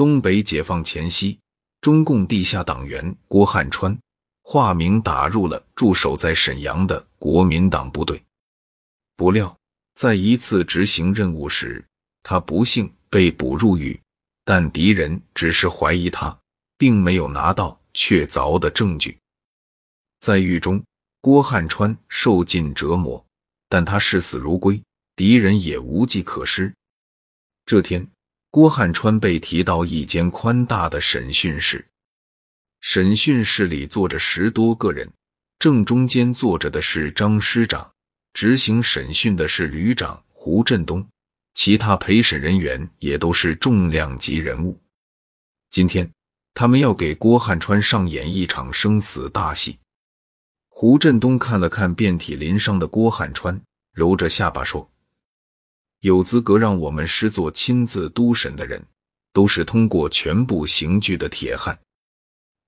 东北解放前夕，中共地下党员郭汉川化名打入了驻守在沈阳的国民党部队。不料，在一次执行任务时，他不幸被捕入狱，但敌人只是怀疑他，并没有拿到确凿的证据。在狱中，郭汉川受尽折磨，但他视死如归，敌人也无计可施。这天，郭汉川被提到一间宽大的审讯室，审讯室里坐着十多个人，正中间坐着的是张师长，执行审讯的是旅长胡振东。其他陪审人员也都是重量级人物。今天，他们要给郭汉川上演一场生死大戏。胡振东看了看遍体鳞伤的郭汉川，揉着下巴说：“有资格让我们师座亲自督审的人，都是通过全部刑具的铁汉。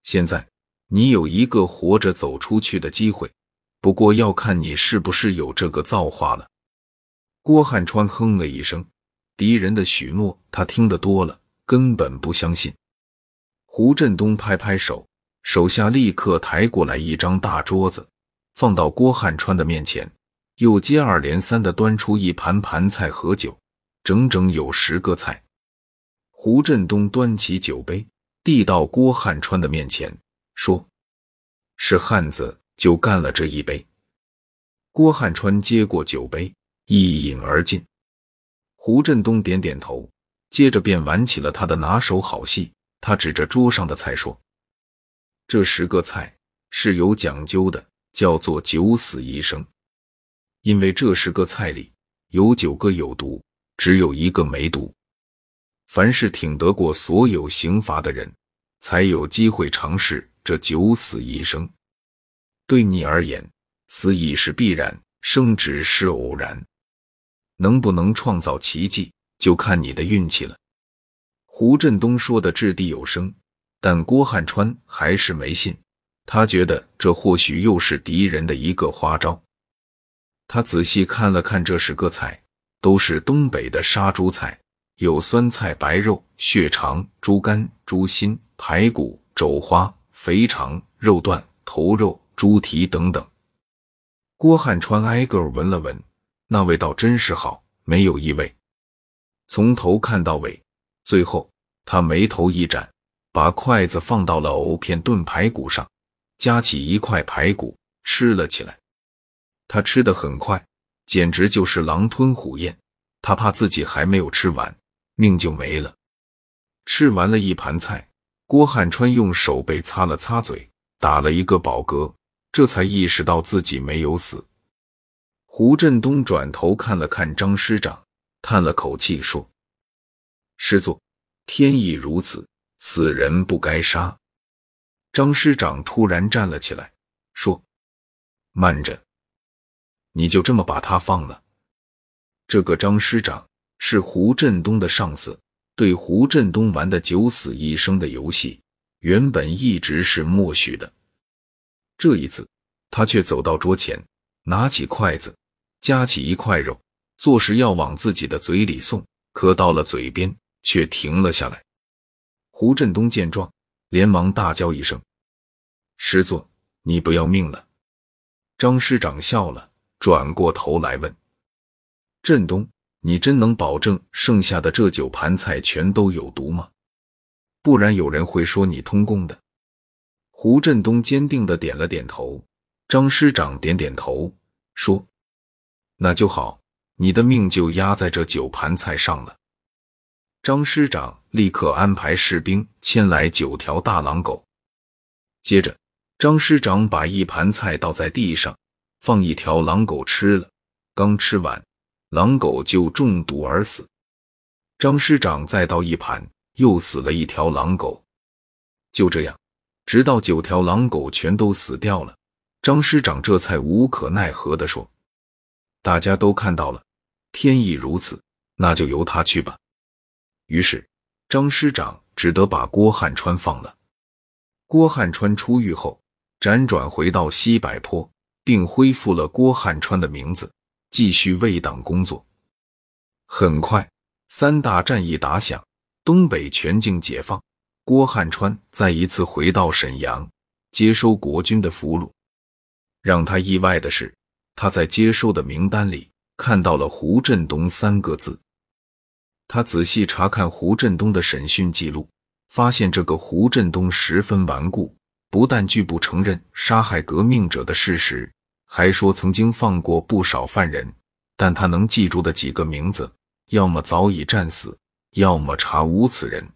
现在，你有一个活着走出去的机会，不过要看你是不是有这个造化了。”郭汉川哼了一声，敌人的许诺他听得多了，根本不相信。胡振东拍拍手，手下立刻抬过来一张大桌子，放到郭汉川的面前，又接二连三的端出一盘盘菜和酒，整整有十个菜。胡振东端起酒杯，递到郭汉川的面前，说：“是汉子就干了这一杯。”郭汉川接过酒杯。一饮而尽，胡振东点点头，接着便玩起了他的拿手好戏。他指着桌上的菜说：“这十个菜是有讲究的，叫做九死一生。因为这十个菜里有九个有毒，只有一个没毒。凡是挺得过所有刑罚的人，才有机会尝试这九死一生。对你而言，死已是必然，生只是偶然。”能不能创造奇迹，就看你的运气了。胡振东说的掷地有声，但郭汉川还是没信。他觉得这或许又是敌人的一个花招。他仔细看了看这十个菜，都是东北的杀猪菜，有酸菜白肉、血肠、猪肝、猪心、排骨、肘花、肥肠、肉段、头肉、猪蹄等等。郭汉川挨个闻了闻。那味道真是好，没有异味，从头看到尾。最后，他眉头一展，把筷子放到了藕片炖排骨上，夹起一块排骨吃了起来。他吃的很快，简直就是狼吞虎咽。他怕自己还没有吃完，命就没了。吃完了一盘菜，郭汉川用手背擦了擦嘴，打了一个饱嗝，这才意识到自己没有死。胡振东转头看了看张师长，叹了口气说：“师座，天意如此，此人不该杀。”张师长突然站了起来，说：“慢着，你就这么把他放了？”这个张师长是胡振东的上司，对胡振东玩的九死一生的游戏，原本一直是默许的。这一次，他却走到桌前，拿起筷子。夹起一块肉，做事要往自己的嘴里送，可到了嘴边却停了下来。胡振东见状，连忙大叫一声：“师座，你不要命了！”张师长笑了，转过头来问：“振东，你真能保证剩下的这九盘菜全都有毒吗？不然有人会说你通共的。”胡振东坚定的点了点头。张师长点点头，说。那就好，你的命就压在这九盘菜上了。张师长立刻安排士兵牵来九条大狼狗，接着张师长把一盘菜倒在地上，放一条狼狗吃了。刚吃完，狼狗就中毒而死。张师长再倒一盘，又死了一条狼狗。就这样，直到九条狼狗全都死掉了，张师长这才无可奈何地说。大家都看到了，天意如此，那就由他去吧。于是张师长只得把郭汉川放了。郭汉川出狱后，辗转回到西柏坡，并恢复了郭汉川的名字，继续为党工作。很快，三大战役打响，东北全境解放，郭汉川再一次回到沈阳，接收国军的俘虏。让他意外的是，他在接收的名单里看到了胡振东三个字。他仔细查看胡振东的审讯记录，发现这个胡振东十分顽固，不但拒不承认杀害革命者的事实，还说曾经放过不少犯人。但他能记住的几个名字，要么早已战死。要么查无此人。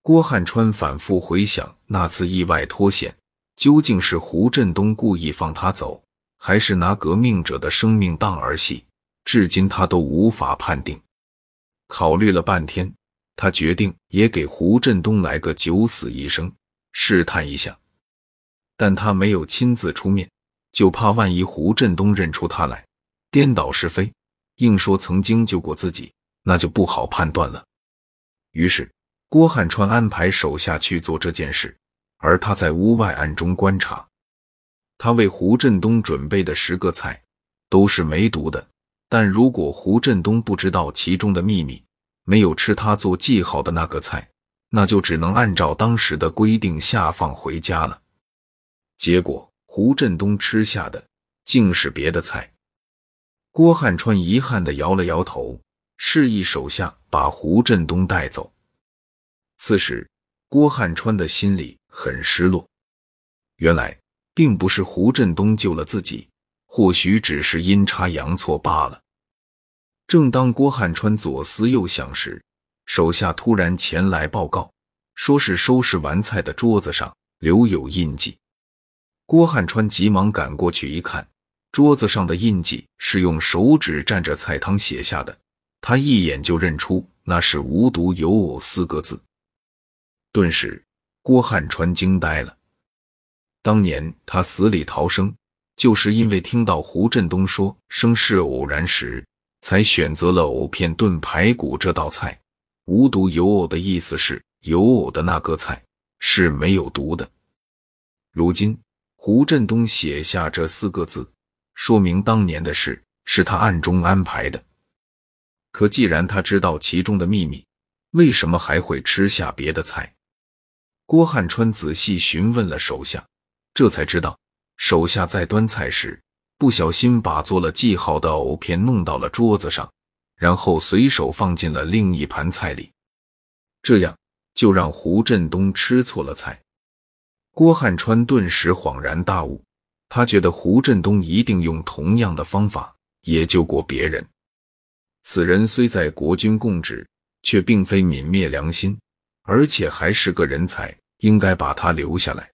郭汉川反复回想那次意外脱险，究竟是胡振东故意放他走，还是拿革命者的生命当儿戏？至今他都无法判定。考虑了半天，他决定也给胡振东来个九死一生，试探一下。但他没有亲自出面，就怕万一胡振东认出他来，颠倒是非，硬说曾经救过自己。那就不好判断了。于是，郭汉川安排手下去做这件事，而他在屋外暗中观察。他为胡振东准备的十个菜都是没毒的，但如果胡振东不知道其中的秘密，没有吃他做记号的那个菜，那就只能按照当时的规定下放回家了。结果，胡振东吃下的竟是别的菜。郭汉川遗憾地摇了摇头。示意手下把胡振东带走。此时，郭汉川的心里很失落。原来，并不是胡振东救了自己，或许只是阴差阳错罢了。正当郭汉川左思右想时，手下突然前来报告，说是收拾完菜的桌子上留有印记。郭汉川急忙赶过去一看，桌子上的印记是用手指蘸着菜汤写下的。他一眼就认出那是“无独有偶”四个字，顿时郭汉川惊呆了。当年他死里逃生，就是因为听到胡振东说“生是偶然”时，才选择了藕片炖排骨这道菜。“无独有偶”的意思是有藕的那个菜是没有毒的。如今胡振东写下这四个字，说明当年的事是他暗中安排的。可既然他知道其中的秘密，为什么还会吃下别的菜？郭汉川仔细询问了手下，这才知道手下在端菜时不小心把做了记号的藕片弄到了桌子上，然后随手放进了另一盘菜里，这样就让胡振东吃错了菜。郭汉川顿时恍然大悟，他觉得胡振东一定用同样的方法也救过别人。此人虽在国军供职，却并非泯灭良心，而且还是个人才，应该把他留下来。